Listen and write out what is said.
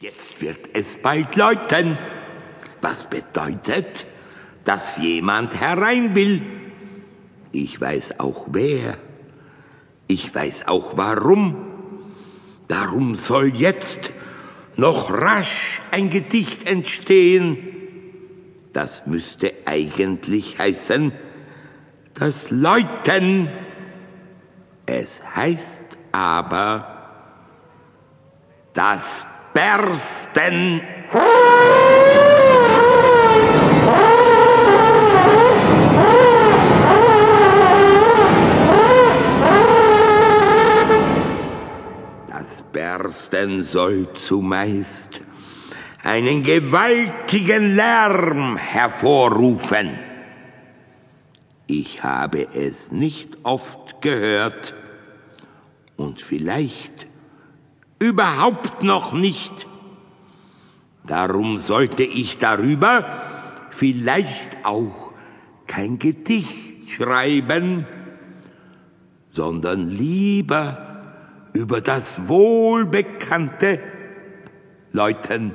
Jetzt wird es bald läuten, was bedeutet, dass jemand herein will. Ich weiß auch wer. Ich weiß auch warum. Darum soll jetzt noch rasch ein Gedicht entstehen. Das müsste eigentlich heißen, das Läuten. Es heißt aber, das Bersten. Das Bersten soll zumeist einen gewaltigen Lärm hervorrufen. Ich habe es nicht oft gehört und vielleicht überhaupt noch nicht. Darum sollte ich darüber vielleicht auch kein Gedicht schreiben, sondern lieber über das wohlbekannte Läuten.